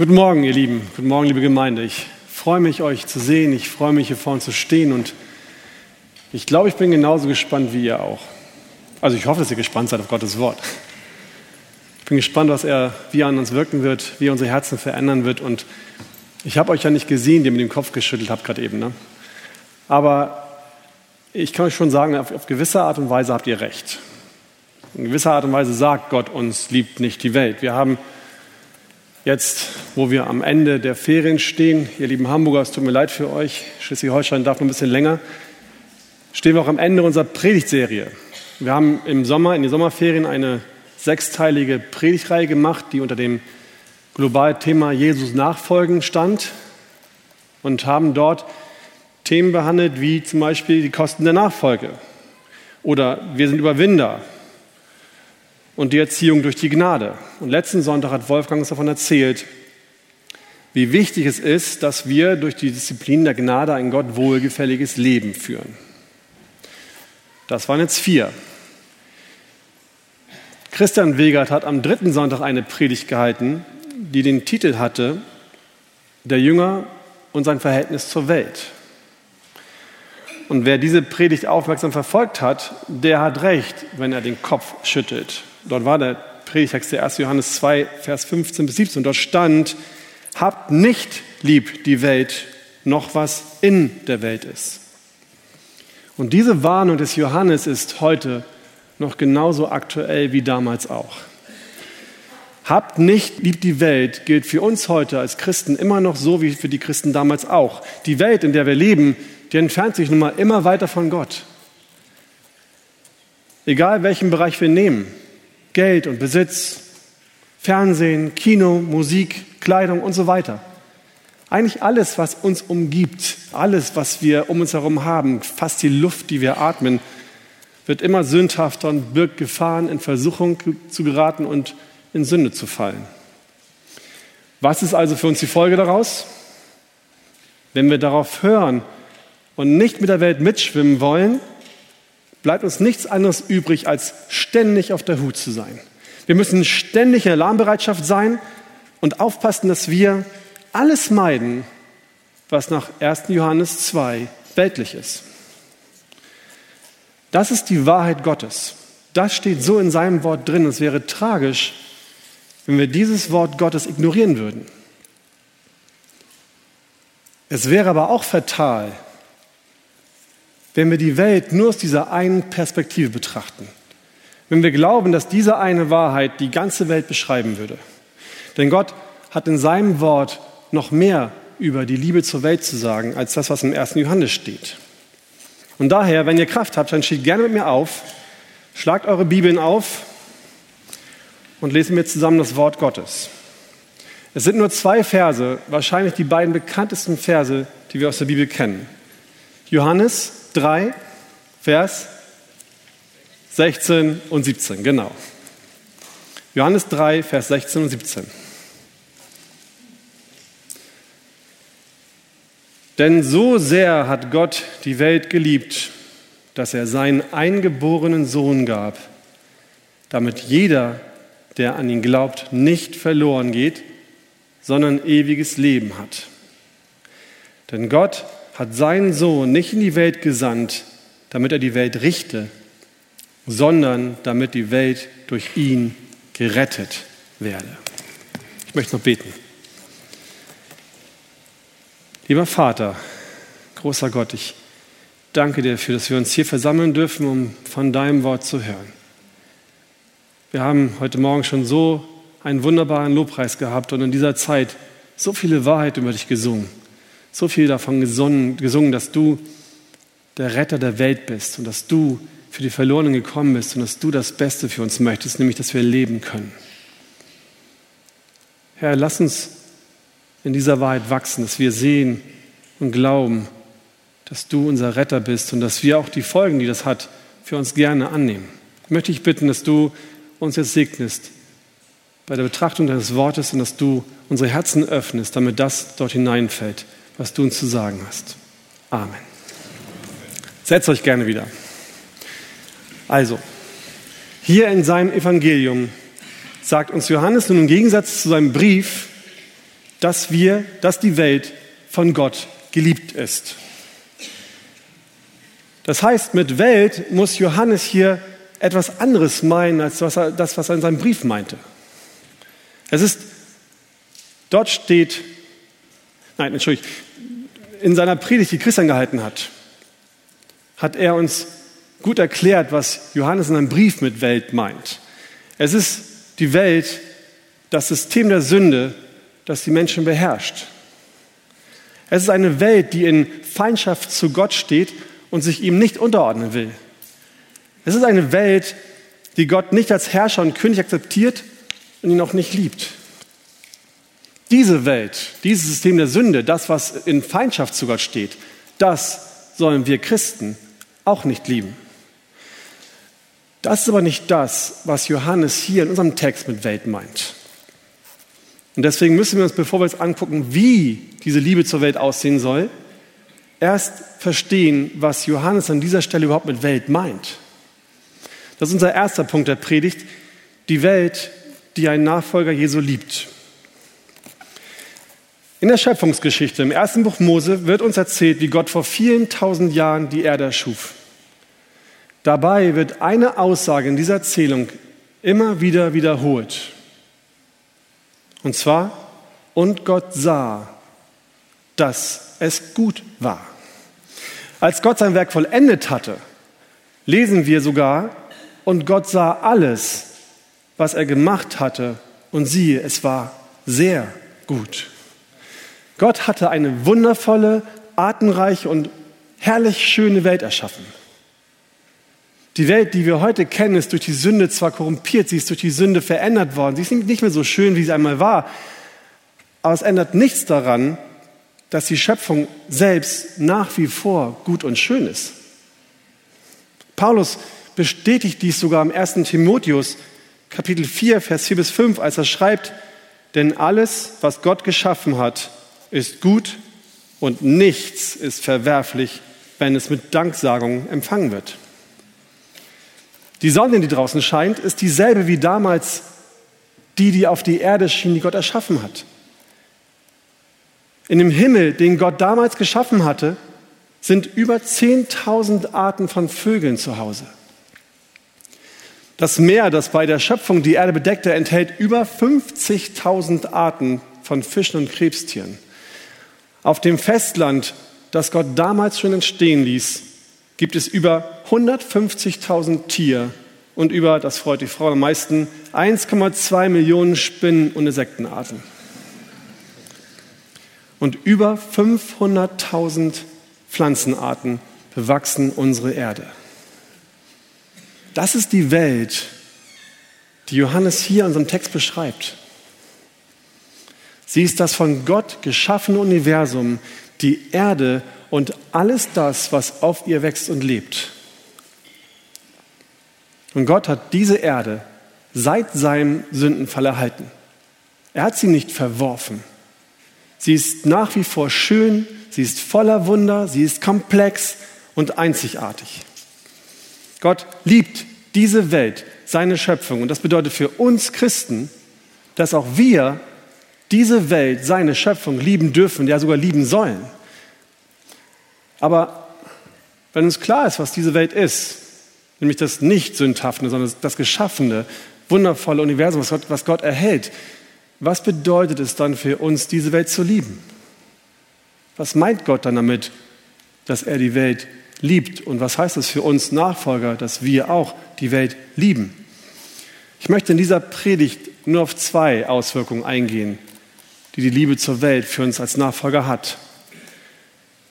Guten Morgen, ihr Lieben. Guten Morgen, liebe Gemeinde. Ich freue mich, euch zu sehen. Ich freue mich, hier vorne zu stehen. Und ich glaube, ich bin genauso gespannt wie ihr auch. Also ich hoffe, dass ihr gespannt seid auf Gottes Wort. Ich bin gespannt, was er, wie er an uns wirken wird, wie er unsere Herzen verändern wird. Und ich habe euch ja nicht gesehen, die ihr mit dem Kopf geschüttelt habt gerade eben. Ne? Aber ich kann euch schon sagen, auf, auf gewisse Art und Weise habt ihr recht. In gewisser Art und Weise sagt Gott uns, liebt nicht die Welt. Wir haben Jetzt, wo wir am Ende der Ferien stehen, ihr lieben Hamburger, es tut mir leid für euch, Schleswig-Holstein darf noch ein bisschen länger, stehen wir auch am Ende unserer Predigtserie. Wir haben im Sommer, in den Sommerferien eine sechsteilige Predigtreihe gemacht, die unter dem Globalthema Jesus nachfolgen stand und haben dort Themen behandelt wie zum Beispiel die Kosten der Nachfolge oder wir sind Überwinder und die Erziehung durch die Gnade. Und letzten Sonntag hat Wolfgang uns davon erzählt, wie wichtig es ist, dass wir durch die Disziplin der Gnade ein Gott wohlgefälliges Leben führen. Das waren jetzt vier. Christian Wegert hat am dritten Sonntag eine Predigt gehalten, die den Titel hatte Der Jünger und sein Verhältnis zur Welt. Und wer diese Predigt aufmerksam verfolgt hat, der hat recht, wenn er den Kopf schüttelt. Dort war der Predigtext der 1. Johannes 2, Vers 15 bis 17. Dort stand, habt nicht lieb die Welt, noch was in der Welt ist. Und diese Warnung des Johannes ist heute noch genauso aktuell wie damals auch. Habt nicht lieb die Welt gilt für uns heute als Christen immer noch so wie für die Christen damals auch. Die Welt, in der wir leben, die entfernt sich nun mal immer weiter von Gott. Egal welchen Bereich wir nehmen, Geld und Besitz, Fernsehen, Kino, Musik, Kleidung und so weiter. Eigentlich alles, was uns umgibt, alles, was wir um uns herum haben, fast die Luft, die wir atmen, wird immer sündhafter und birgt Gefahren, in Versuchung zu geraten und in Sünde zu fallen. Was ist also für uns die Folge daraus? Wenn wir darauf hören und nicht mit der Welt mitschwimmen wollen, bleibt uns nichts anderes übrig, als ständig auf der Hut zu sein. Wir müssen ständig in Alarmbereitschaft sein und aufpassen, dass wir alles meiden, was nach 1. Johannes 2 weltlich ist. Das ist die Wahrheit Gottes. Das steht so in seinem Wort drin. Es wäre tragisch, wenn wir dieses Wort Gottes ignorieren würden. Es wäre aber auch fatal, wenn wir die Welt nur aus dieser einen Perspektive betrachten. Wenn wir glauben, dass diese eine Wahrheit die ganze Welt beschreiben würde. Denn Gott hat in seinem Wort noch mehr über die Liebe zur Welt zu sagen, als das, was im 1. Johannes steht. Und daher, wenn ihr Kraft habt, dann steht gerne mit mir auf, schlagt eure Bibeln auf und lesen wir zusammen das Wort Gottes. Es sind nur zwei Verse, wahrscheinlich die beiden bekanntesten Verse, die wir aus der Bibel kennen. Johannes 3, Vers 16 und 17, genau. Johannes 3, Vers 16 und 17. Denn so sehr hat Gott die Welt geliebt, dass er seinen eingeborenen Sohn gab, damit jeder, der an ihn glaubt, nicht verloren geht, sondern ewiges Leben hat. Denn Gott hat seinen Sohn nicht in die Welt gesandt, damit er die Welt richte, sondern damit die Welt durch ihn gerettet werde. Ich möchte noch beten. Lieber Vater, großer Gott, ich danke dir dafür, dass wir uns hier versammeln dürfen, um von deinem Wort zu hören. Wir haben heute Morgen schon so einen wunderbaren Lobpreis gehabt und in dieser Zeit so viele Wahrheit über dich gesungen so viel davon gesungen, gesungen, dass du der Retter der Welt bist und dass du für die Verlorenen gekommen bist und dass du das Beste für uns möchtest, nämlich dass wir leben können. Herr, lass uns in dieser Wahrheit wachsen, dass wir sehen und glauben, dass du unser Retter bist und dass wir auch die Folgen, die das hat, für uns gerne annehmen. Ich möchte dich bitten, dass du uns jetzt segnest bei der Betrachtung deines Wortes und dass du unsere Herzen öffnest, damit das dort hineinfällt was du uns zu sagen hast. Amen. Setzt euch gerne wieder. Also, hier in seinem Evangelium sagt uns Johannes nun im Gegensatz zu seinem Brief, dass wir, dass die Welt von Gott geliebt ist. Das heißt, mit Welt muss Johannes hier etwas anderes meinen, als das, was er in seinem Brief meinte. Es ist, dort steht, nein, entschuldigt, in seiner Predigt, die Christian gehalten hat, hat er uns gut erklärt, was Johannes in einem Brief mit Welt meint. Es ist die Welt, das System der Sünde, das die Menschen beherrscht. Es ist eine Welt, die in Feindschaft zu Gott steht und sich ihm nicht unterordnen will. Es ist eine Welt, die Gott nicht als Herrscher und König akzeptiert und ihn auch nicht liebt. Diese Welt, dieses System der Sünde, das, was in Feindschaft zu Gott steht, das sollen wir Christen auch nicht lieben. Das ist aber nicht das, was Johannes hier in unserem Text mit Welt meint. Und deswegen müssen wir uns, bevor wir uns angucken, wie diese Liebe zur Welt aussehen soll, erst verstehen, was Johannes an dieser Stelle überhaupt mit Welt meint. Das ist unser erster Punkt der Predigt, die Welt, die ein Nachfolger Jesu liebt. In der Schöpfungsgeschichte im ersten Buch Mose wird uns erzählt, wie Gott vor vielen tausend Jahren die Erde erschuf. Dabei wird eine Aussage in dieser Erzählung immer wieder wiederholt. Und zwar, und Gott sah, dass es gut war. Als Gott sein Werk vollendet hatte, lesen wir sogar, und Gott sah alles, was er gemacht hatte, und siehe, es war sehr gut. Gott hatte eine wundervolle, artenreiche und herrlich schöne Welt erschaffen. Die Welt, die wir heute kennen, ist durch die Sünde zwar korrumpiert, sie ist durch die Sünde verändert worden, sie ist nicht mehr so schön, wie sie einmal war, aber es ändert nichts daran, dass die Schöpfung selbst nach wie vor gut und schön ist. Paulus bestätigt dies sogar im 1. Timotheus Kapitel 4, Vers 4 bis 5, als er schreibt, denn alles, was Gott geschaffen hat, ist gut und nichts ist verwerflich, wenn es mit Danksagung empfangen wird. Die Sonne, die draußen scheint, ist dieselbe wie damals die, die auf die Erde schien, die Gott erschaffen hat. In dem Himmel, den Gott damals geschaffen hatte, sind über 10.000 Arten von Vögeln zu Hause. Das Meer, das bei der Schöpfung die Erde bedeckte, enthält über 50.000 Arten von Fischen und Krebstieren. Auf dem Festland, das Gott damals schon entstehen ließ, gibt es über 150.000 Tier und über, das freut die Frau am meisten, 1,2 Millionen Spinnen und Insektenarten. Und über 500.000 Pflanzenarten bewachsen unsere Erde. Das ist die Welt, die Johannes hier in unserem Text beschreibt. Sie ist das von Gott geschaffene Universum, die Erde und alles das, was auf ihr wächst und lebt. Und Gott hat diese Erde seit seinem Sündenfall erhalten. Er hat sie nicht verworfen. Sie ist nach wie vor schön, sie ist voller Wunder, sie ist komplex und einzigartig. Gott liebt diese Welt, seine Schöpfung. Und das bedeutet für uns Christen, dass auch wir diese Welt, seine Schöpfung lieben dürfen, ja sogar lieben sollen. Aber wenn uns klar ist, was diese Welt ist, nämlich das nicht sündhafte, sondern das geschaffene, wundervolle Universum, was Gott, was Gott erhält, was bedeutet es dann für uns, diese Welt zu lieben? Was meint Gott dann damit, dass er die Welt liebt? Und was heißt es für uns Nachfolger, dass wir auch die Welt lieben? Ich möchte in dieser Predigt nur auf zwei Auswirkungen eingehen, die die Liebe zur Welt für uns als Nachfolger hat.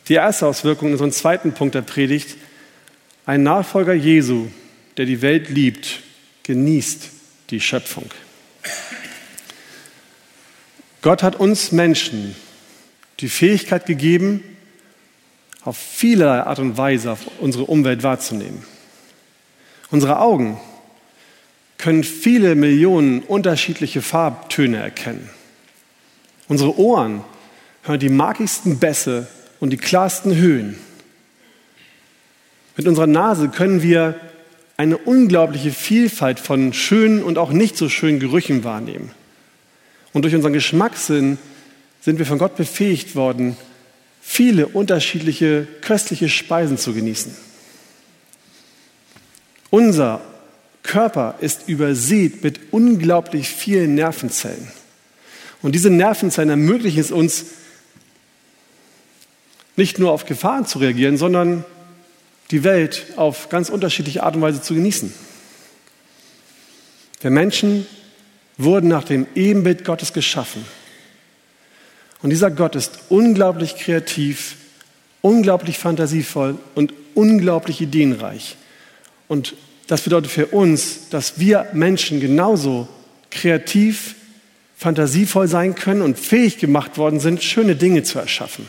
Die erste Auswirkung, einen zweiten Punkt der Predigt, ein Nachfolger Jesu, der die Welt liebt, genießt die Schöpfung. Gott hat uns Menschen die Fähigkeit gegeben, auf viele Art und Weise unsere Umwelt wahrzunehmen. Unsere Augen können viele Millionen unterschiedliche Farbtöne erkennen. Unsere Ohren hören die magigsten Bässe und die klarsten Höhen. Mit unserer Nase können wir eine unglaubliche Vielfalt von schönen und auch nicht so schönen Gerüchen wahrnehmen. Und durch unseren Geschmackssinn sind wir von Gott befähigt worden, viele unterschiedliche köstliche Speisen zu genießen. Unser Körper ist übersät mit unglaublich vielen Nervenzellen. Und diese Nervenzellen ermöglichen es uns, nicht nur auf Gefahren zu reagieren, sondern die Welt auf ganz unterschiedliche Art und Weise zu genießen. Wir Menschen wurden nach dem Ebenbild Gottes geschaffen. Und dieser Gott ist unglaublich kreativ, unglaublich fantasievoll und unglaublich ideenreich. Und das bedeutet für uns, dass wir Menschen genauso kreativ, fantasievoll sein können und fähig gemacht worden sind, schöne Dinge zu erschaffen.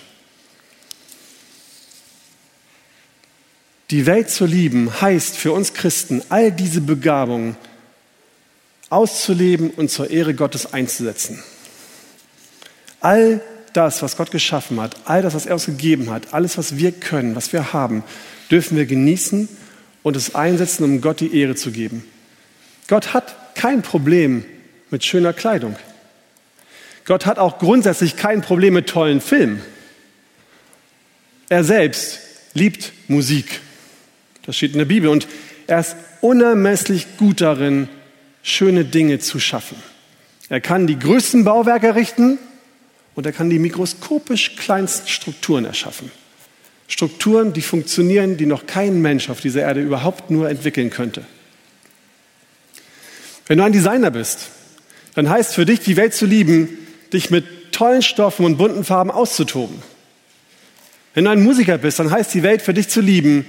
Die Welt zu lieben heißt für uns Christen, all diese Begabungen auszuleben und zur Ehre Gottes einzusetzen. All das, was Gott geschaffen hat, all das, was er uns gegeben hat, alles, was wir können, was wir haben, dürfen wir genießen und es einsetzen, um Gott die Ehre zu geben. Gott hat kein Problem mit schöner Kleidung. Gott hat auch grundsätzlich kein Problem mit tollen Filmen. Er selbst liebt Musik. Das steht in der Bibel. Und er ist unermesslich gut darin, schöne Dinge zu schaffen. Er kann die größten Bauwerke errichten und er kann die mikroskopisch kleinsten Strukturen erschaffen. Strukturen, die funktionieren, die noch kein Mensch auf dieser Erde überhaupt nur entwickeln könnte. Wenn du ein Designer bist, dann heißt für dich, die Welt zu lieben, dich mit tollen Stoffen und bunten Farben auszutoben. Wenn du ein Musiker bist, dann heißt die Welt für dich zu lieben,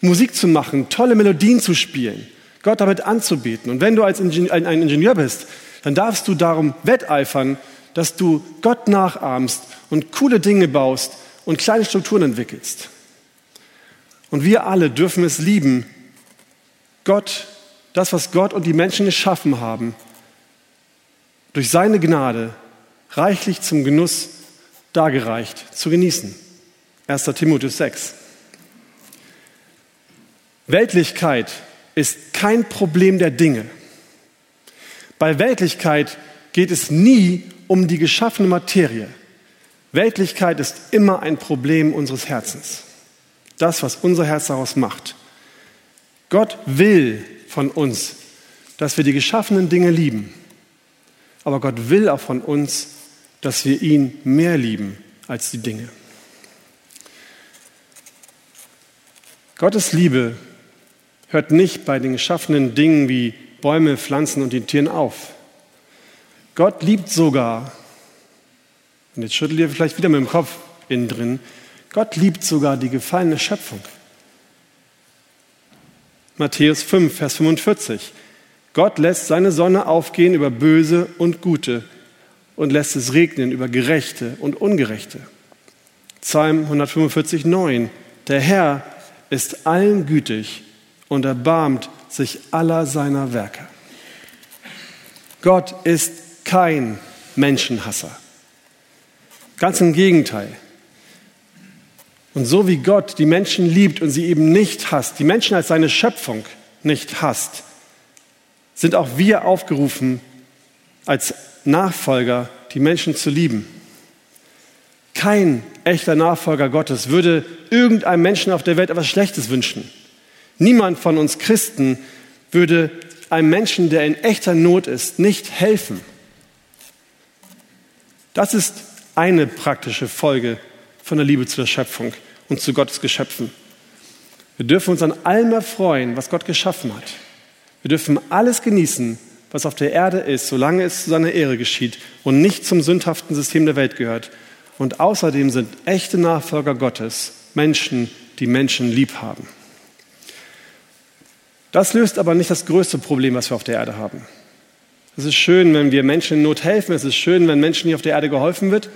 Musik zu machen, tolle Melodien zu spielen, Gott damit anzubeten. Und wenn du als Ingenieur, ein Ingenieur bist, dann darfst du darum wetteifern, dass du Gott nachahmst und coole Dinge baust und kleine Strukturen entwickelst. Und wir alle dürfen es lieben, Gott, das, was Gott und die Menschen geschaffen haben, durch seine Gnade reichlich zum Genuss dargereicht, zu genießen. 1. Timotheus 6. Weltlichkeit ist kein Problem der Dinge. Bei Weltlichkeit geht es nie um die geschaffene Materie. Weltlichkeit ist immer ein Problem unseres Herzens. Das, was unser Herz daraus macht. Gott will von uns, dass wir die geschaffenen Dinge lieben. Aber Gott will auch von uns, dass wir ihn mehr lieben als die Dinge. Gottes Liebe hört nicht bei den geschaffenen Dingen wie Bäume, Pflanzen und den Tieren auf. Gott liebt sogar, und jetzt schüttelt ihr vielleicht wieder mit dem Kopf innen drin, Gott liebt sogar die gefallene Schöpfung. Matthäus 5, Vers 45. Gott lässt seine Sonne aufgehen über Böse und Gute und lässt es regnen über Gerechte und Ungerechte. Psalm 145, 9. Der Herr ist allen gütig und erbarmt sich aller seiner Werke. Gott ist kein Menschenhasser. Ganz im Gegenteil. Und so wie Gott die Menschen liebt und sie eben nicht hasst, die Menschen als seine Schöpfung nicht hasst, sind auch wir aufgerufen, als Nachfolger die Menschen zu lieben. Kein echter Nachfolger Gottes würde irgendeinem Menschen auf der Welt etwas Schlechtes wünschen. Niemand von uns Christen würde einem Menschen, der in echter Not ist, nicht helfen. Das ist eine praktische Folge von der Liebe zu der Schöpfung und zu Gottes Geschöpfen. Wir dürfen uns an allem erfreuen, was Gott geschaffen hat. Wir dürfen alles genießen, was auf der Erde ist, solange es zu seiner Ehre geschieht und nicht zum sündhaften System der Welt gehört. Und außerdem sind echte Nachfolger Gottes Menschen, die Menschen lieb haben. Das löst aber nicht das größte Problem, was wir auf der Erde haben. Es ist schön, wenn wir Menschen in Not helfen. Es ist schön, wenn Menschen hier auf der Erde geholfen wird.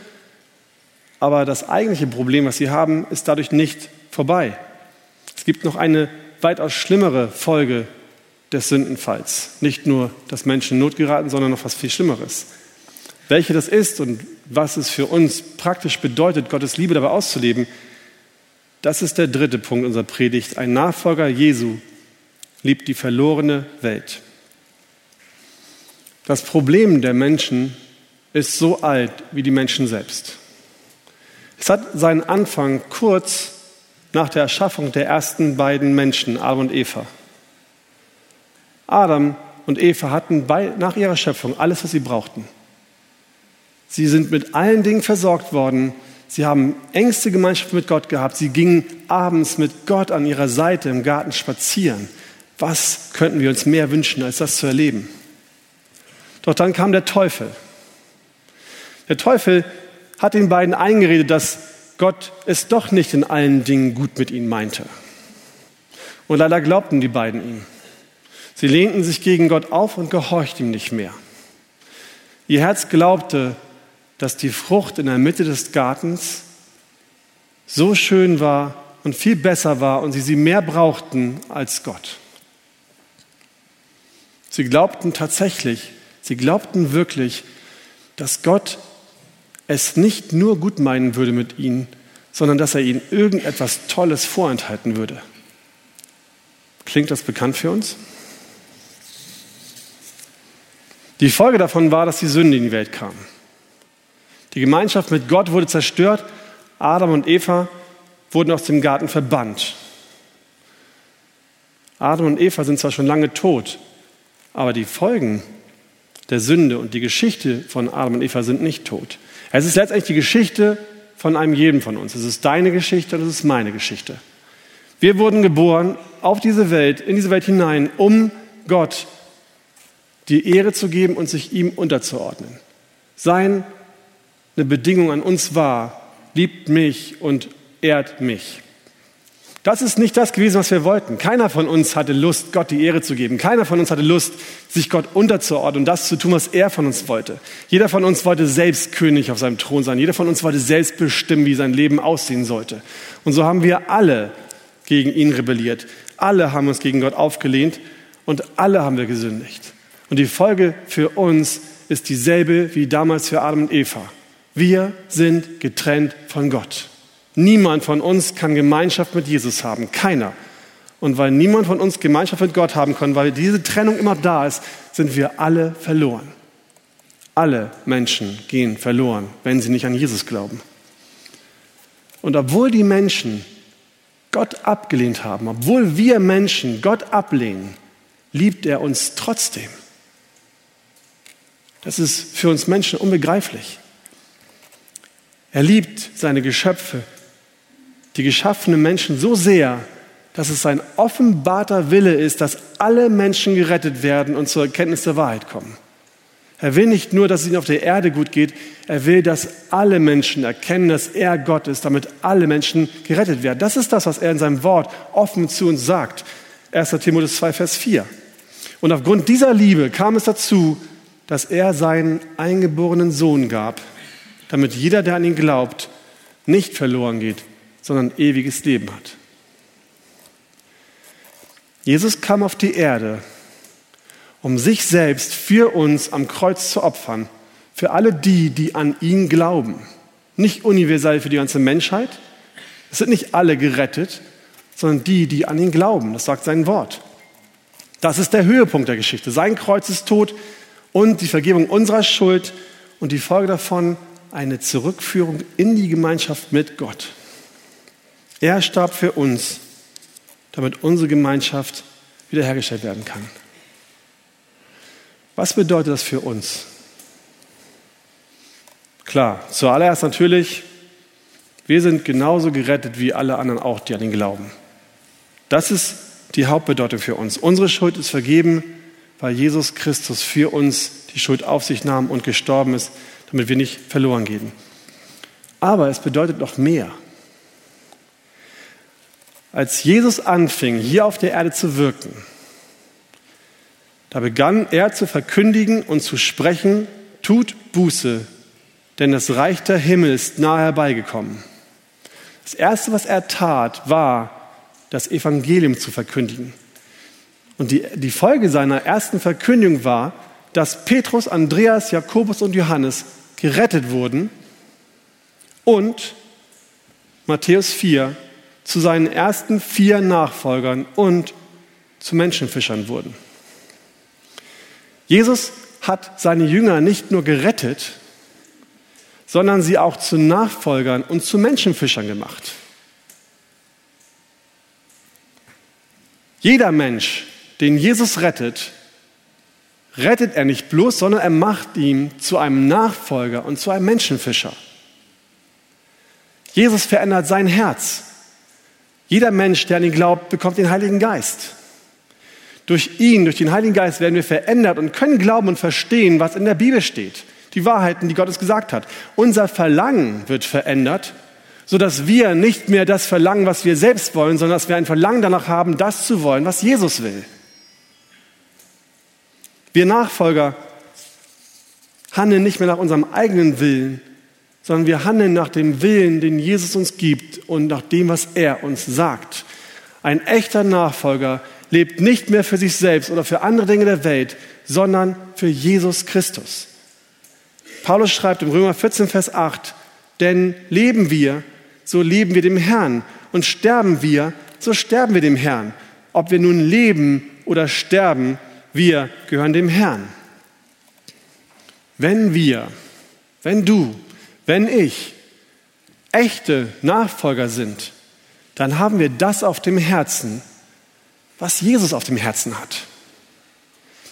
Aber das eigentliche Problem, was sie haben, ist dadurch nicht vorbei. Es gibt noch eine weitaus schlimmere Folge des Sündenfalls. Nicht nur, dass Menschen in Not geraten, sondern noch was viel Schlimmeres. Welche das ist und was es für uns praktisch bedeutet, Gottes Liebe dabei auszuleben, das ist der dritte Punkt unserer Predigt. Ein Nachfolger Jesu liebt die verlorene Welt. Das Problem der Menschen ist so alt wie die Menschen selbst. Es hat seinen Anfang kurz nach der Erschaffung der ersten beiden Menschen, Adam und Eva. Adam und Eva hatten bei, nach ihrer Schöpfung alles, was sie brauchten. Sie sind mit allen Dingen versorgt worden. Sie haben engste Gemeinschaft mit Gott gehabt. Sie gingen abends mit Gott an ihrer Seite im Garten spazieren. Was könnten wir uns mehr wünschen, als das zu erleben? Doch dann kam der Teufel. Der Teufel hat den beiden eingeredet, dass Gott es doch nicht in allen Dingen gut mit ihnen meinte. Und leider glaubten die beiden ihm. Sie lehnten sich gegen Gott auf und gehorchten ihm nicht mehr. Ihr Herz glaubte, dass die Frucht in der Mitte des Gartens so schön war und viel besser war und sie sie mehr brauchten als Gott. Sie glaubten tatsächlich, sie glaubten wirklich, dass Gott es nicht nur gut meinen würde mit ihnen, sondern dass er ihnen irgendetwas Tolles vorenthalten würde. Klingt das bekannt für uns? Die Folge davon war, dass die Sünde in die Welt kam. Die Gemeinschaft mit Gott wurde zerstört. Adam und Eva wurden aus dem Garten verbannt. Adam und Eva sind zwar schon lange tot, aber die Folgen der Sünde und die Geschichte von Adam und Eva sind nicht tot. Es ist letztendlich die Geschichte von einem jedem von uns. Es ist deine Geschichte und es ist meine Geschichte. Wir wurden geboren auf diese Welt, in diese Welt hinein, um Gott die Ehre zu geben und sich ihm unterzuordnen. Seine Bedingung an uns war, liebt mich und ehrt mich. Das ist nicht das gewesen, was wir wollten. Keiner von uns hatte Lust, Gott die Ehre zu geben. Keiner von uns hatte Lust, sich Gott unterzuordnen und das zu tun, was er von uns wollte. Jeder von uns wollte selbst König auf seinem Thron sein. Jeder von uns wollte selbst bestimmen, wie sein Leben aussehen sollte. Und so haben wir alle gegen ihn rebelliert. Alle haben uns gegen Gott aufgelehnt und alle haben wir gesündigt. Und die Folge für uns ist dieselbe wie damals für Adam und Eva. Wir sind getrennt von Gott. Niemand von uns kann Gemeinschaft mit Jesus haben. Keiner. Und weil niemand von uns Gemeinschaft mit Gott haben kann, weil diese Trennung immer da ist, sind wir alle verloren. Alle Menschen gehen verloren, wenn sie nicht an Jesus glauben. Und obwohl die Menschen Gott abgelehnt haben, obwohl wir Menschen Gott ablehnen, liebt er uns trotzdem. Das ist für uns Menschen unbegreiflich. Er liebt seine Geschöpfe die geschaffenen Menschen so sehr, dass es sein offenbarter Wille ist, dass alle Menschen gerettet werden und zur Erkenntnis der Wahrheit kommen. Er will nicht nur, dass es ihnen auf der Erde gut geht, er will, dass alle Menschen erkennen, dass er Gott ist, damit alle Menschen gerettet werden. Das ist das, was er in seinem Wort offen zu uns sagt. 1. Timotheus 2, Vers 4. Und aufgrund dieser Liebe kam es dazu, dass er seinen eingeborenen Sohn gab, damit jeder, der an ihn glaubt, nicht verloren geht, sondern ewiges Leben hat. Jesus kam auf die Erde, um sich selbst für uns am Kreuz zu opfern, für alle die, die an ihn glauben. Nicht universell für die ganze Menschheit. Es sind nicht alle gerettet, sondern die, die an ihn glauben. Das sagt sein Wort. Das ist der Höhepunkt der Geschichte. Sein Kreuz ist tot und die Vergebung unserer Schuld und die Folge davon eine Zurückführung in die Gemeinschaft mit Gott. Er starb für uns, damit unsere Gemeinschaft wiederhergestellt werden kann. Was bedeutet das für uns? Klar, zuallererst natürlich, wir sind genauso gerettet wie alle anderen auch, die an ihn glauben. Das ist die Hauptbedeutung für uns. Unsere Schuld ist vergeben, weil Jesus Christus für uns die Schuld auf sich nahm und gestorben ist, damit wir nicht verloren gehen. Aber es bedeutet noch mehr. Als Jesus anfing, hier auf der Erde zu wirken, da begann er zu verkündigen und zu sprechen, tut Buße, denn das Reich der Himmel ist nahe herbeigekommen. Das Erste, was er tat, war, das Evangelium zu verkündigen. Und die, die Folge seiner ersten Verkündigung war, dass Petrus, Andreas, Jakobus und Johannes gerettet wurden und Matthäus 4, zu seinen ersten vier Nachfolgern und zu Menschenfischern wurden. Jesus hat seine Jünger nicht nur gerettet, sondern sie auch zu Nachfolgern und zu Menschenfischern gemacht. Jeder Mensch, den Jesus rettet, rettet er nicht bloß, sondern er macht ihn zu einem Nachfolger und zu einem Menschenfischer. Jesus verändert sein Herz. Jeder Mensch, der an ihn glaubt, bekommt den Heiligen Geist. Durch ihn, durch den Heiligen Geist werden wir verändert und können glauben und verstehen, was in der Bibel steht. Die Wahrheiten, die Gott uns gesagt hat. Unser Verlangen wird verändert, sodass wir nicht mehr das verlangen, was wir selbst wollen, sondern dass wir ein Verlangen danach haben, das zu wollen, was Jesus will. Wir Nachfolger handeln nicht mehr nach unserem eigenen Willen, sondern wir handeln nach dem Willen, den Jesus uns gibt und nach dem, was er uns sagt. Ein echter Nachfolger lebt nicht mehr für sich selbst oder für andere Dinge der Welt, sondern für Jesus Christus. Paulus schreibt im Römer 14, Vers 8, denn leben wir, so leben wir dem Herrn und sterben wir, so sterben wir dem Herrn. Ob wir nun leben oder sterben, wir gehören dem Herrn. Wenn wir, wenn du, wenn ich echte Nachfolger sind, dann haben wir das auf dem Herzen, was Jesus auf dem Herzen hat.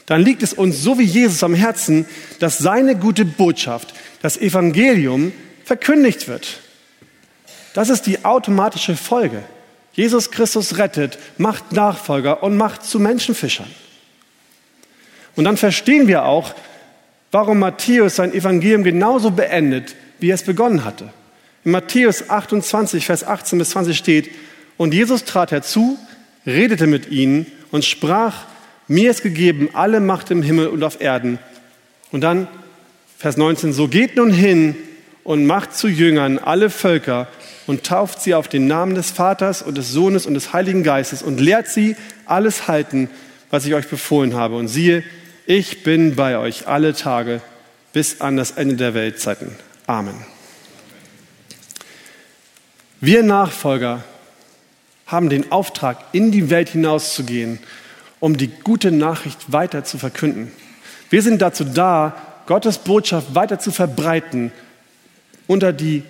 Dann liegt es uns so wie Jesus am Herzen, dass seine gute Botschaft, das Evangelium, verkündigt wird. Das ist die automatische Folge. Jesus Christus rettet, macht Nachfolger und macht zu Menschenfischern. Und dann verstehen wir auch, warum Matthäus sein Evangelium genauso beendet, wie er es begonnen hatte. In Matthäus 28, Vers 18 bis 20 steht, und Jesus trat herzu, redete mit ihnen und sprach, mir ist gegeben alle Macht im Himmel und auf Erden. Und dann Vers 19, so geht nun hin und macht zu Jüngern alle Völker und tauft sie auf den Namen des Vaters und des Sohnes und des Heiligen Geistes und lehrt sie alles halten, was ich euch befohlen habe. Und siehe, ich bin bei euch alle Tage bis an das Ende der Weltzeiten. Amen. Wir Nachfolger haben den Auftrag, in die Welt hinauszugehen, um die gute Nachricht weiter zu verkünden. Wir sind dazu da, Gottes Botschaft weiter zu verbreiten unter die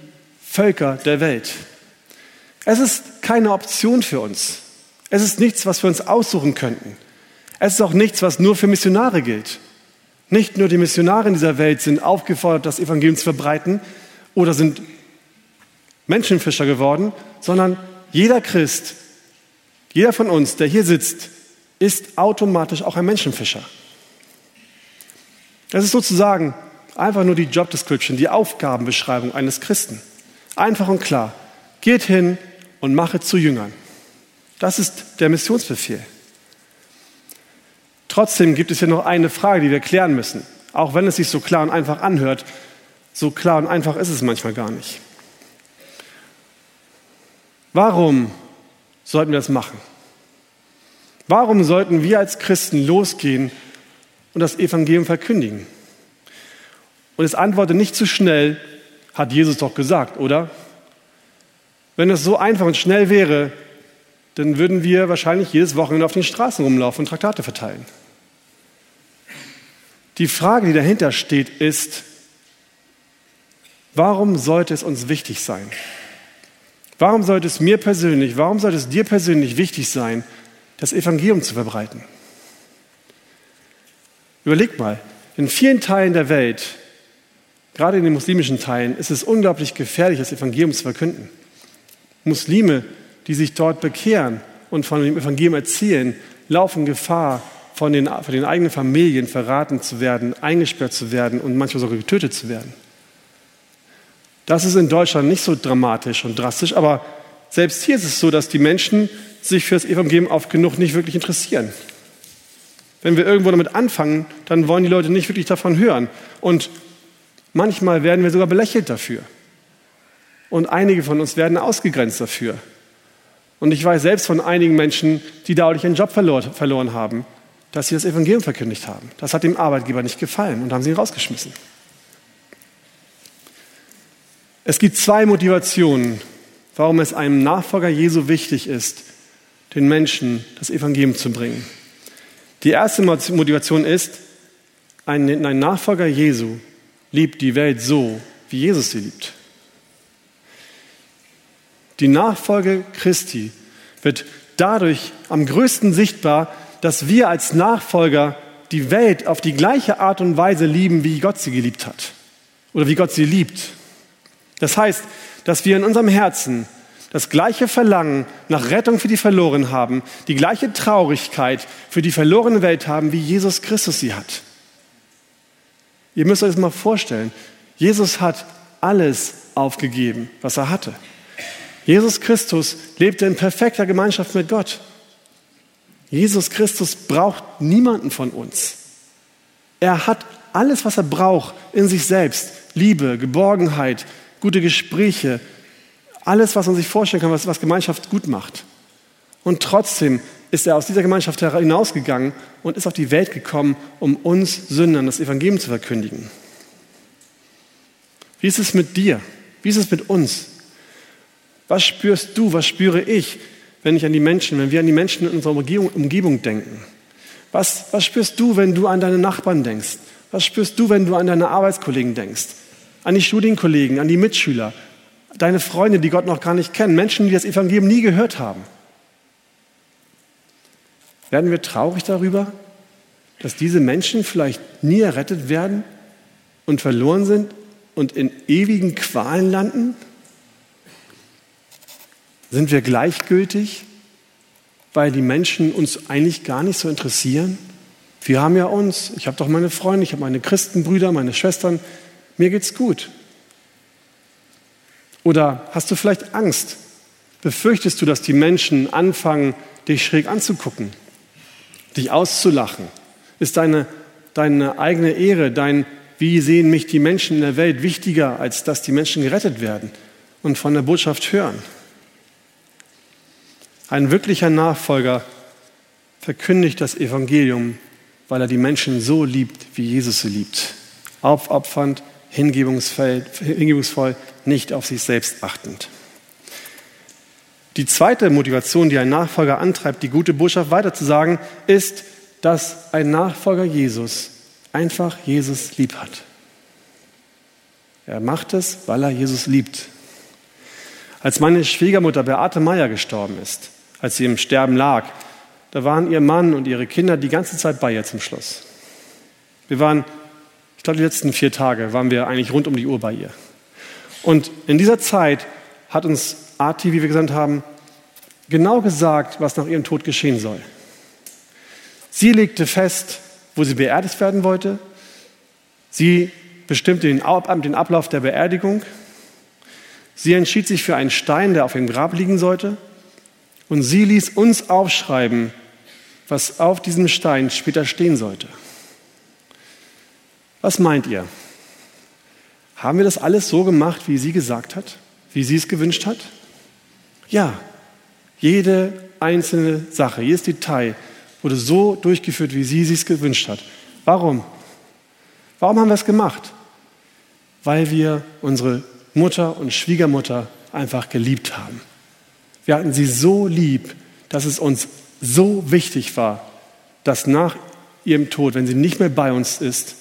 Völker der Welt. Es ist keine Option für uns. Es ist nichts, was wir uns aussuchen könnten. Es ist auch nichts, was nur für Missionare gilt. Nicht nur die Missionare in dieser Welt sind aufgefordert, das Evangelium zu verbreiten oder sind Menschenfischer geworden, sondern jeder Christ, jeder von uns, der hier sitzt, ist automatisch auch ein Menschenfischer. Das ist sozusagen einfach nur die Job Description, die Aufgabenbeschreibung eines Christen. Einfach und klar. Geht hin und mache zu Jüngern. Das ist der Missionsbefehl. Trotzdem gibt es hier noch eine Frage, die wir klären müssen. Auch wenn es sich so klar und einfach anhört, so klar und einfach ist es manchmal gar nicht. Warum sollten wir das machen? Warum sollten wir als Christen losgehen und das Evangelium verkündigen? Und es antwortet nicht zu schnell, hat Jesus doch gesagt, oder? Wenn es so einfach und schnell wäre, dann würden wir wahrscheinlich jedes Wochenende auf den Straßen rumlaufen und Traktate verteilen. Die Frage, die dahinter steht, ist, warum sollte es uns wichtig sein? Warum sollte es mir persönlich, warum sollte es dir persönlich wichtig sein, das Evangelium zu verbreiten. Überleg mal, in vielen Teilen der Welt, gerade in den muslimischen Teilen, ist es unglaublich gefährlich, das Evangelium zu verkünden. Muslime, die sich dort bekehren und von dem Evangelium erzählen, laufen Gefahr, von den, von den eigenen Familien verraten zu werden, eingesperrt zu werden und manchmal sogar getötet zu werden. Das ist in Deutschland nicht so dramatisch und drastisch, aber selbst hier ist es so, dass die Menschen sich für das Evangelium oft genug nicht wirklich interessieren. Wenn wir irgendwo damit anfangen, dann wollen die Leute nicht wirklich davon hören. Und manchmal werden wir sogar belächelt dafür. Und einige von uns werden ausgegrenzt dafür. Und ich weiß selbst von einigen Menschen, die dadurch ihren Job verloren haben, dass sie das Evangelium verkündigt haben. Das hat dem Arbeitgeber nicht gefallen und haben sie rausgeschmissen. Es gibt zwei Motivationen, warum es einem Nachfolger Jesu wichtig ist, den Menschen das Evangelium zu bringen. Die erste Motivation ist, ein, ein Nachfolger Jesu liebt die Welt so, wie Jesus sie liebt. Die Nachfolge Christi wird dadurch am größten sichtbar, dass wir als Nachfolger die Welt auf die gleiche Art und Weise lieben, wie Gott sie geliebt hat oder wie Gott sie liebt. Das heißt, dass wir in unserem Herzen das gleiche Verlangen nach Rettung für die Verlorenen haben, die gleiche Traurigkeit für die verlorene Welt haben, wie Jesus Christus sie hat. Ihr müsst euch das mal vorstellen. Jesus hat alles aufgegeben, was er hatte. Jesus Christus lebte in perfekter Gemeinschaft mit Gott. Jesus Christus braucht niemanden von uns. Er hat alles, was er braucht, in sich selbst. Liebe, Geborgenheit, gute Gespräche, alles, was man sich vorstellen kann, was, was Gemeinschaft gut macht. Und trotzdem ist er aus dieser Gemeinschaft hinausgegangen und ist auf die Welt gekommen, um uns Sündern das Evangelium zu verkündigen. Wie ist es mit dir? Wie ist es mit uns? Was spürst du, was spüre ich, wenn ich an die Menschen, wenn wir an die Menschen in unserer Umgebung, Umgebung denken? Was, was spürst du, wenn du an deine Nachbarn denkst? Was spürst du, wenn du an deine Arbeitskollegen denkst? An die Studienkollegen, an die Mitschüler, deine Freunde, die Gott noch gar nicht kennen, Menschen, die das Evangelium nie gehört haben. Werden wir traurig darüber, dass diese Menschen vielleicht nie errettet werden und verloren sind und in ewigen Qualen landen? Sind wir gleichgültig, weil die Menschen uns eigentlich gar nicht so interessieren? Wir haben ja uns, ich habe doch meine Freunde, ich habe meine Christenbrüder, meine Schwestern, mir geht's gut. Oder hast du vielleicht Angst? Befürchtest du, dass die Menschen anfangen, dich schräg anzugucken, dich auszulachen? Ist deine, deine eigene Ehre, dein Wie sehen mich die Menschen in der Welt wichtiger, als dass die Menschen gerettet werden und von der Botschaft hören? Ein wirklicher Nachfolger verkündigt das Evangelium, weil er die Menschen so liebt, wie Jesus sie liebt. Aufopfernd, hingebungsvoll, nicht auf sich selbst achtend. Die zweite Motivation, die ein Nachfolger antreibt, die gute Botschaft weiterzusagen, ist, dass ein Nachfolger Jesus einfach Jesus lieb hat. Er macht es, weil er Jesus liebt. Als meine Schwiegermutter Beate Meyer gestorben ist, als sie im Sterben lag, da waren ihr Mann und ihre Kinder die ganze Zeit bei ihr zum Schluss. Wir waren ich glaube, die letzten vier Tage waren wir eigentlich rund um die Uhr bei ihr. Und in dieser Zeit hat uns Arti, wie wir gesagt haben, genau gesagt, was nach ihrem Tod geschehen soll. Sie legte fest, wo sie beerdigt werden wollte. Sie bestimmte den Ablauf der Beerdigung. Sie entschied sich für einen Stein, der auf dem Grab liegen sollte. Und sie ließ uns aufschreiben, was auf diesem Stein später stehen sollte. Was meint ihr? Haben wir das alles so gemacht, wie sie gesagt hat, wie sie es gewünscht hat? Ja, jede einzelne Sache, jedes Detail wurde so durchgeführt, wie sie es gewünscht hat. Warum? Warum haben wir es gemacht? Weil wir unsere Mutter und Schwiegermutter einfach geliebt haben. Wir hatten sie so lieb, dass es uns so wichtig war, dass nach ihrem Tod, wenn sie nicht mehr bei uns ist,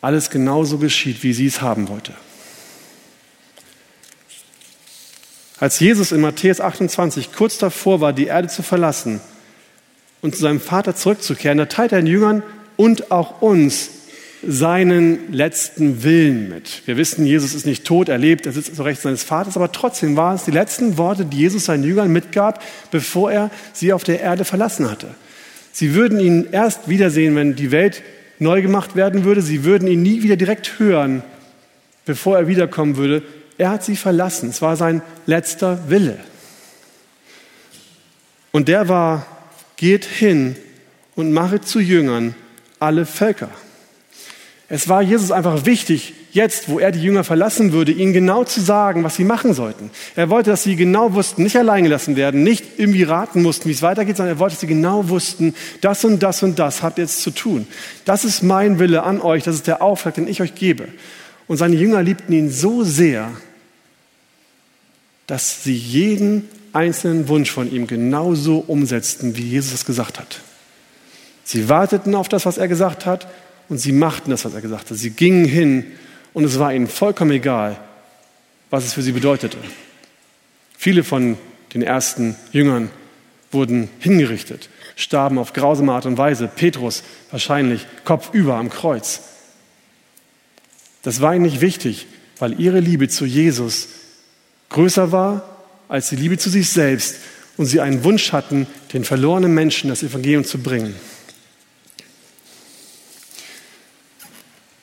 alles genauso geschieht, wie sie es haben wollte. Als Jesus in Matthäus 28 kurz davor war, die Erde zu verlassen und zu seinem Vater zurückzukehren, da teilt er den Jüngern und auch uns seinen letzten Willen mit. Wir wissen, Jesus ist nicht tot, er lebt, er sitzt zu Recht seines Vaters, aber trotzdem waren es die letzten Worte, die Jesus seinen Jüngern mitgab, bevor er sie auf der Erde verlassen hatte. Sie würden ihn erst wiedersehen, wenn die Welt neu gemacht werden würde. Sie würden ihn nie wieder direkt hören, bevor er wiederkommen würde. Er hat sie verlassen. Es war sein letzter Wille. Und der war, geht hin und mache zu Jüngern alle Völker. Es war Jesus einfach wichtig, jetzt, wo er die Jünger verlassen würde, ihnen genau zu sagen, was sie machen sollten. Er wollte, dass sie genau wussten, nicht allein gelassen werden, nicht irgendwie raten mussten, wie es weitergeht, sondern er wollte, dass sie genau wussten, das und das und das habt ihr jetzt zu tun. Das ist mein Wille an euch, das ist der Auftrag, den ich euch gebe. Und seine Jünger liebten ihn so sehr, dass sie jeden einzelnen Wunsch von ihm genauso umsetzten, wie Jesus es gesagt hat. Sie warteten auf das, was er gesagt hat, und sie machten das, was er gesagt hat. Sie gingen hin und es war ihnen vollkommen egal, was es für sie bedeutete. Viele von den ersten Jüngern wurden hingerichtet, starben auf grausame Art und Weise. Petrus wahrscheinlich kopfüber am Kreuz. Das war ihnen nicht wichtig, weil ihre Liebe zu Jesus größer war als die Liebe zu sich selbst und sie einen Wunsch hatten, den verlorenen Menschen das Evangelium zu bringen.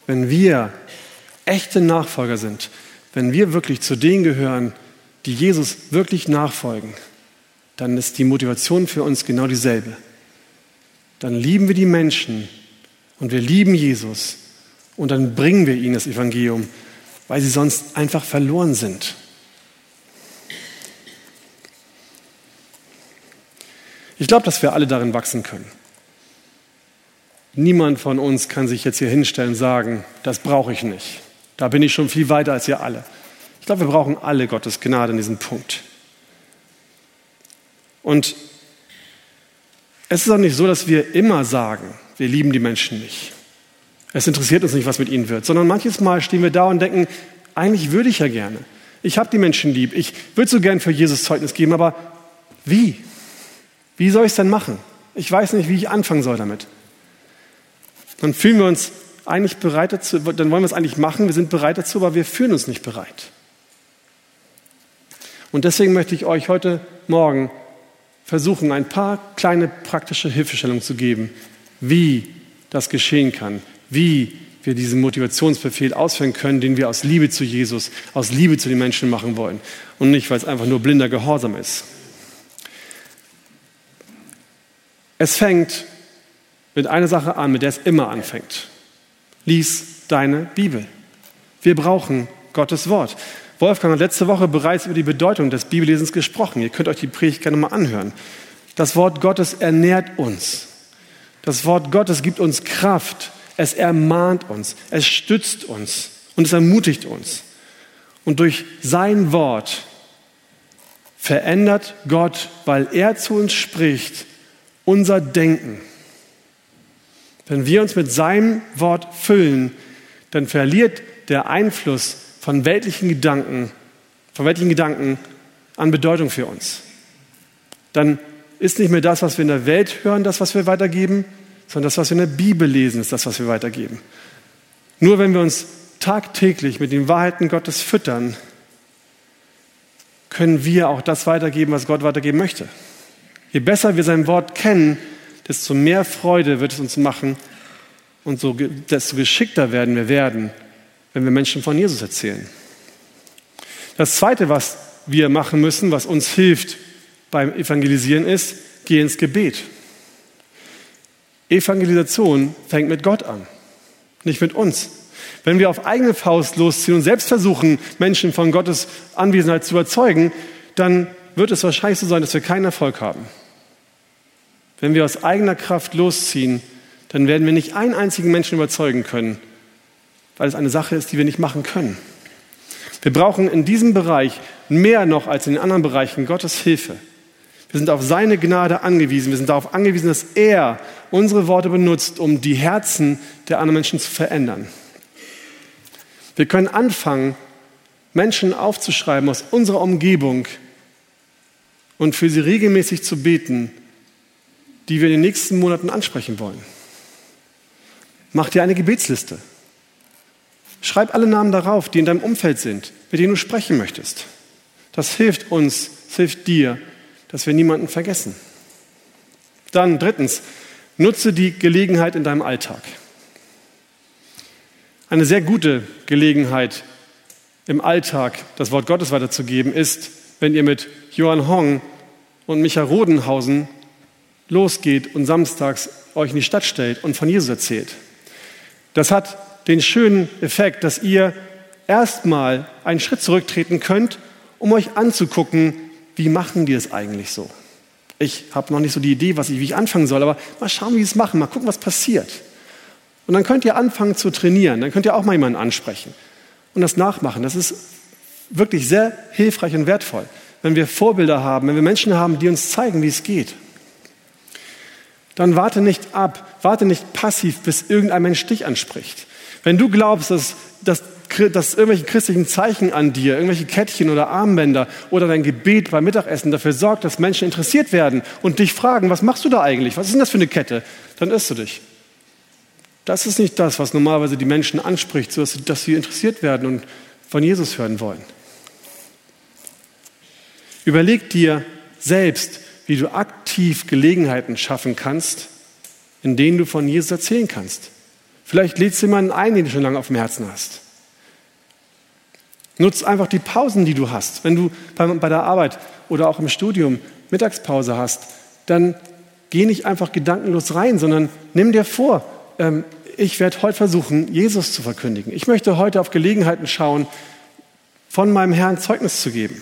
Wenn wir echte Nachfolger sind, wenn wir wirklich zu denen gehören, die Jesus wirklich nachfolgen, dann ist die Motivation für uns genau dieselbe. Dann lieben wir die Menschen und wir lieben Jesus und dann bringen wir ihnen das Evangelium, weil sie sonst einfach verloren sind. Ich glaube, dass wir alle darin wachsen können. Niemand von uns kann sich jetzt hier hinstellen und sagen, das brauche ich nicht. Da bin ich schon viel weiter als ihr alle. Ich glaube, wir brauchen alle Gottes Gnade in diesem Punkt. Und es ist auch nicht so, dass wir immer sagen, wir lieben die Menschen nicht. Es interessiert uns nicht, was mit ihnen wird, sondern manches Mal stehen wir da und denken, eigentlich würde ich ja gerne. Ich habe die Menschen lieb. Ich würde so gern für Jesus Zeugnis geben, aber wie? Wie soll ich es denn machen? Ich weiß nicht, wie ich anfangen soll damit. Dann fühlen wir uns eigentlich bereit dazu, dann wollen wir es eigentlich machen, wir sind bereit dazu, aber wir fühlen uns nicht bereit. Und deswegen möchte ich euch heute Morgen versuchen, ein paar kleine praktische Hilfestellungen zu geben, wie das geschehen kann, wie wir diesen Motivationsbefehl ausführen können, den wir aus Liebe zu Jesus, aus Liebe zu den Menschen machen wollen und nicht, weil es einfach nur blinder Gehorsam ist. Es fängt mit einer Sache an, mit der es immer anfängt. Lies deine Bibel. Wir brauchen Gottes Wort. Wolfgang hat letzte Woche bereits über die Bedeutung des Bibellesens gesprochen. Ihr könnt euch die Predigt gerne mal anhören. Das Wort Gottes ernährt uns. Das Wort Gottes gibt uns Kraft. Es ermahnt uns. Es stützt uns. Und es ermutigt uns. Und durch sein Wort verändert Gott, weil er zu uns spricht, unser Denken. Wenn wir uns mit seinem Wort füllen, dann verliert der Einfluss von weltlichen Gedanken, von weltlichen Gedanken an Bedeutung für uns. Dann ist nicht mehr das, was wir in der Welt hören, das, was wir weitergeben, sondern das, was wir in der Bibel lesen, ist das, was wir weitergeben. Nur wenn wir uns tagtäglich mit den Wahrheiten Gottes füttern, können wir auch das weitergeben, was Gott weitergeben möchte. Je besser wir sein Wort kennen, desto mehr Freude wird es uns machen und so, desto geschickter werden wir werden, wenn wir Menschen von Jesus erzählen. Das Zweite, was wir machen müssen, was uns hilft beim Evangelisieren, ist, geh ins Gebet. Evangelisation fängt mit Gott an, nicht mit uns. Wenn wir auf eigene Faust losziehen und selbst versuchen, Menschen von Gottes Anwesenheit zu überzeugen, dann wird es wahrscheinlich so sein, dass wir keinen Erfolg haben. Wenn wir aus eigener Kraft losziehen, dann werden wir nicht einen einzigen Menschen überzeugen können, weil es eine Sache ist, die wir nicht machen können. Wir brauchen in diesem Bereich mehr noch als in den anderen Bereichen Gottes Hilfe. Wir sind auf seine Gnade angewiesen. Wir sind darauf angewiesen, dass er unsere Worte benutzt, um die Herzen der anderen Menschen zu verändern. Wir können anfangen, Menschen aufzuschreiben aus unserer Umgebung und für sie regelmäßig zu beten, die wir in den nächsten Monaten ansprechen wollen. Mach dir eine Gebetsliste. Schreib alle Namen darauf, die in deinem Umfeld sind, mit denen du sprechen möchtest. Das hilft uns, das hilft dir, dass wir niemanden vergessen. Dann drittens, nutze die Gelegenheit in deinem Alltag. Eine sehr gute Gelegenheit im Alltag das Wort Gottes weiterzugeben ist, wenn ihr mit Johann Hong und Micha Rodenhausen losgeht und samstags euch in die Stadt stellt und von Jesus erzählt. Das hat den schönen Effekt, dass ihr erstmal einen Schritt zurücktreten könnt, um euch anzugucken, wie machen die es eigentlich so. Ich habe noch nicht so die Idee, was ich, wie ich anfangen soll, aber mal schauen, wie sie es machen, mal gucken, was passiert. Und dann könnt ihr anfangen zu trainieren, dann könnt ihr auch mal jemanden ansprechen und das nachmachen. Das ist wirklich sehr hilfreich und wertvoll, wenn wir Vorbilder haben, wenn wir Menschen haben, die uns zeigen, wie es geht dann warte nicht ab, warte nicht passiv, bis irgendein Mensch dich anspricht. Wenn du glaubst, dass, dass dass irgendwelche christlichen Zeichen an dir, irgendwelche Kettchen oder Armbänder oder dein Gebet beim Mittagessen dafür sorgt, dass Menschen interessiert werden und dich fragen, was machst du da eigentlich? Was ist denn das für eine Kette? Dann irrst du dich. Das ist nicht das, was normalerweise die Menschen anspricht, so dass sie interessiert werden und von Jesus hören wollen. Überleg dir selbst, wie du aktiv Gelegenheiten schaffen kannst, in denen du von Jesus erzählen kannst. Vielleicht lädst du jemanden ein, den du schon lange auf dem Herzen hast. Nutz einfach die Pausen, die du hast. Wenn du bei der Arbeit oder auch im Studium Mittagspause hast, dann geh nicht einfach gedankenlos rein, sondern nimm dir vor, ähm, ich werde heute versuchen, Jesus zu verkündigen. Ich möchte heute auf Gelegenheiten schauen, von meinem Herrn Zeugnis zu geben.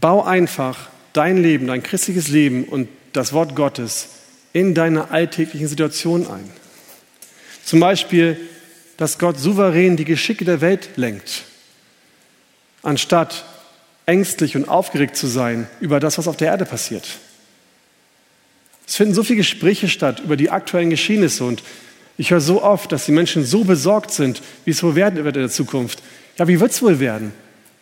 Bau einfach dein Leben, dein christliches Leben und das Wort Gottes in deine alltäglichen Situationen ein. Zum Beispiel, dass Gott souverän die Geschicke der Welt lenkt, anstatt ängstlich und aufgeregt zu sein über das, was auf der Erde passiert. Es finden so viele Gespräche statt über die aktuellen Geschehnisse und ich höre so oft, dass die Menschen so besorgt sind, wie es wohl werden wird in der Zukunft. Ja, wie wird es wohl werden?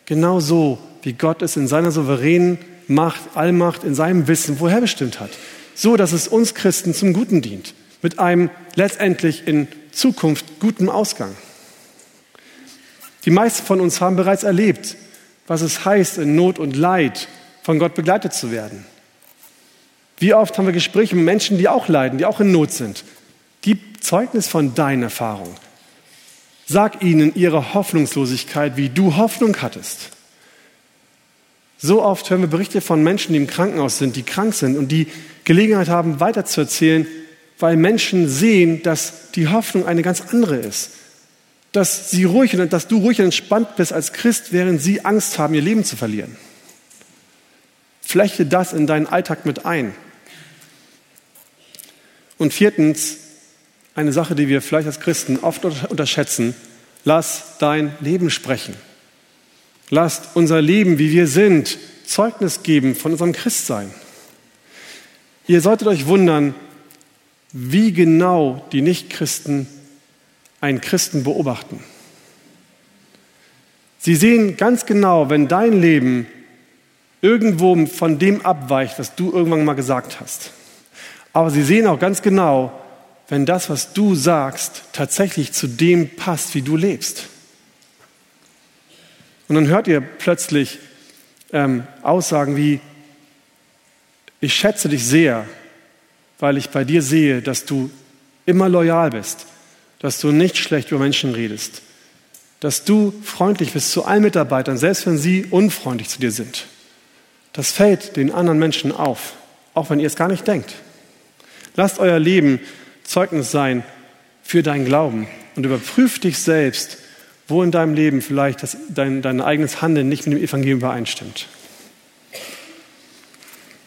Genau so, wie Gott es in seiner souveränen Macht, Allmacht, in seinem Wissen vorherbestimmt hat. So, dass es uns Christen zum Guten dient. Mit einem letztendlich in Zukunft guten Ausgang. Die meisten von uns haben bereits erlebt, was es heißt, in Not und Leid von Gott begleitet zu werden. Wie oft haben wir Gespräche mit Menschen, die auch leiden, die auch in Not sind. Gib Zeugnis von deinen Erfahrungen. Sag ihnen ihre Hoffnungslosigkeit, wie du Hoffnung hattest. So oft hören wir Berichte von Menschen, die im Krankenhaus sind, die krank sind und die Gelegenheit haben, weiterzuerzählen, weil Menschen sehen, dass die Hoffnung eine ganz andere ist. Dass sie ruhig und dass du ruhig und entspannt bist als Christ, während sie Angst haben, ihr Leben zu verlieren. Fläche das in deinen Alltag mit ein. Und viertens, eine Sache, die wir vielleicht als Christen oft unterschätzen, lass dein Leben sprechen. Lasst unser Leben, wie wir sind, Zeugnis geben von unserem Christsein. Ihr solltet euch wundern, wie genau die Nichtchristen einen Christen beobachten. Sie sehen ganz genau, wenn dein Leben irgendwo von dem abweicht, was du irgendwann mal gesagt hast. Aber sie sehen auch ganz genau, wenn das, was du sagst, tatsächlich zu dem passt, wie du lebst. Und dann hört ihr plötzlich ähm, Aussagen wie, ich schätze dich sehr, weil ich bei dir sehe, dass du immer loyal bist, dass du nicht schlecht über Menschen redest, dass du freundlich bist zu allen Mitarbeitern, selbst wenn sie unfreundlich zu dir sind. Das fällt den anderen Menschen auf, auch wenn ihr es gar nicht denkt. Lasst euer Leben Zeugnis sein für deinen Glauben und überprüft dich selbst, wo in deinem Leben vielleicht das, dein, dein eigenes Handeln nicht mit dem Evangelium übereinstimmt.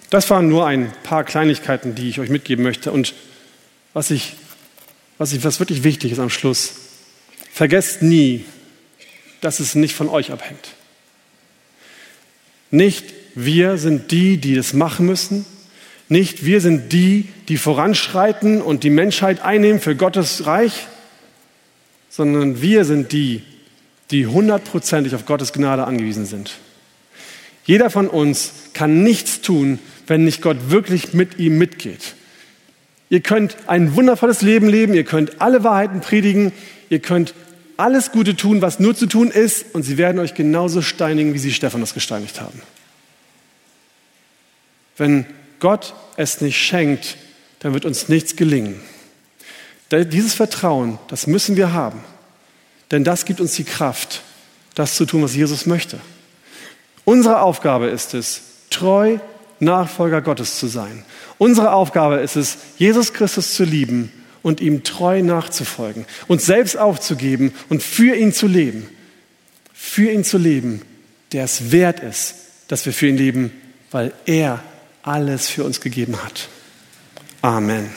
Das waren nur ein paar Kleinigkeiten, die ich euch mitgeben möchte. Und was, ich, was, ich, was wirklich wichtig ist am Schluss, vergesst nie, dass es nicht von euch abhängt. Nicht wir sind die, die das machen müssen, nicht wir sind die, die voranschreiten und die Menschheit einnehmen für Gottes Reich, sondern wir sind die, die hundertprozentig auf Gottes Gnade angewiesen sind. Jeder von uns kann nichts tun, wenn nicht Gott wirklich mit ihm mitgeht. Ihr könnt ein wundervolles Leben leben, ihr könnt alle Wahrheiten predigen, ihr könnt alles Gute tun, was nur zu tun ist, und sie werden euch genauso steinigen, wie sie Stephanus gesteinigt haben. Wenn Gott es nicht schenkt, dann wird uns nichts gelingen. Dieses Vertrauen, das müssen wir haben, denn das gibt uns die Kraft, das zu tun, was Jesus möchte. Unsere Aufgabe ist es, treu Nachfolger Gottes zu sein. Unsere Aufgabe ist es, Jesus Christus zu lieben und ihm treu nachzufolgen, uns selbst aufzugeben und für ihn zu leben. Für ihn zu leben, der es wert ist, dass wir für ihn leben, weil er alles für uns gegeben hat. Amen.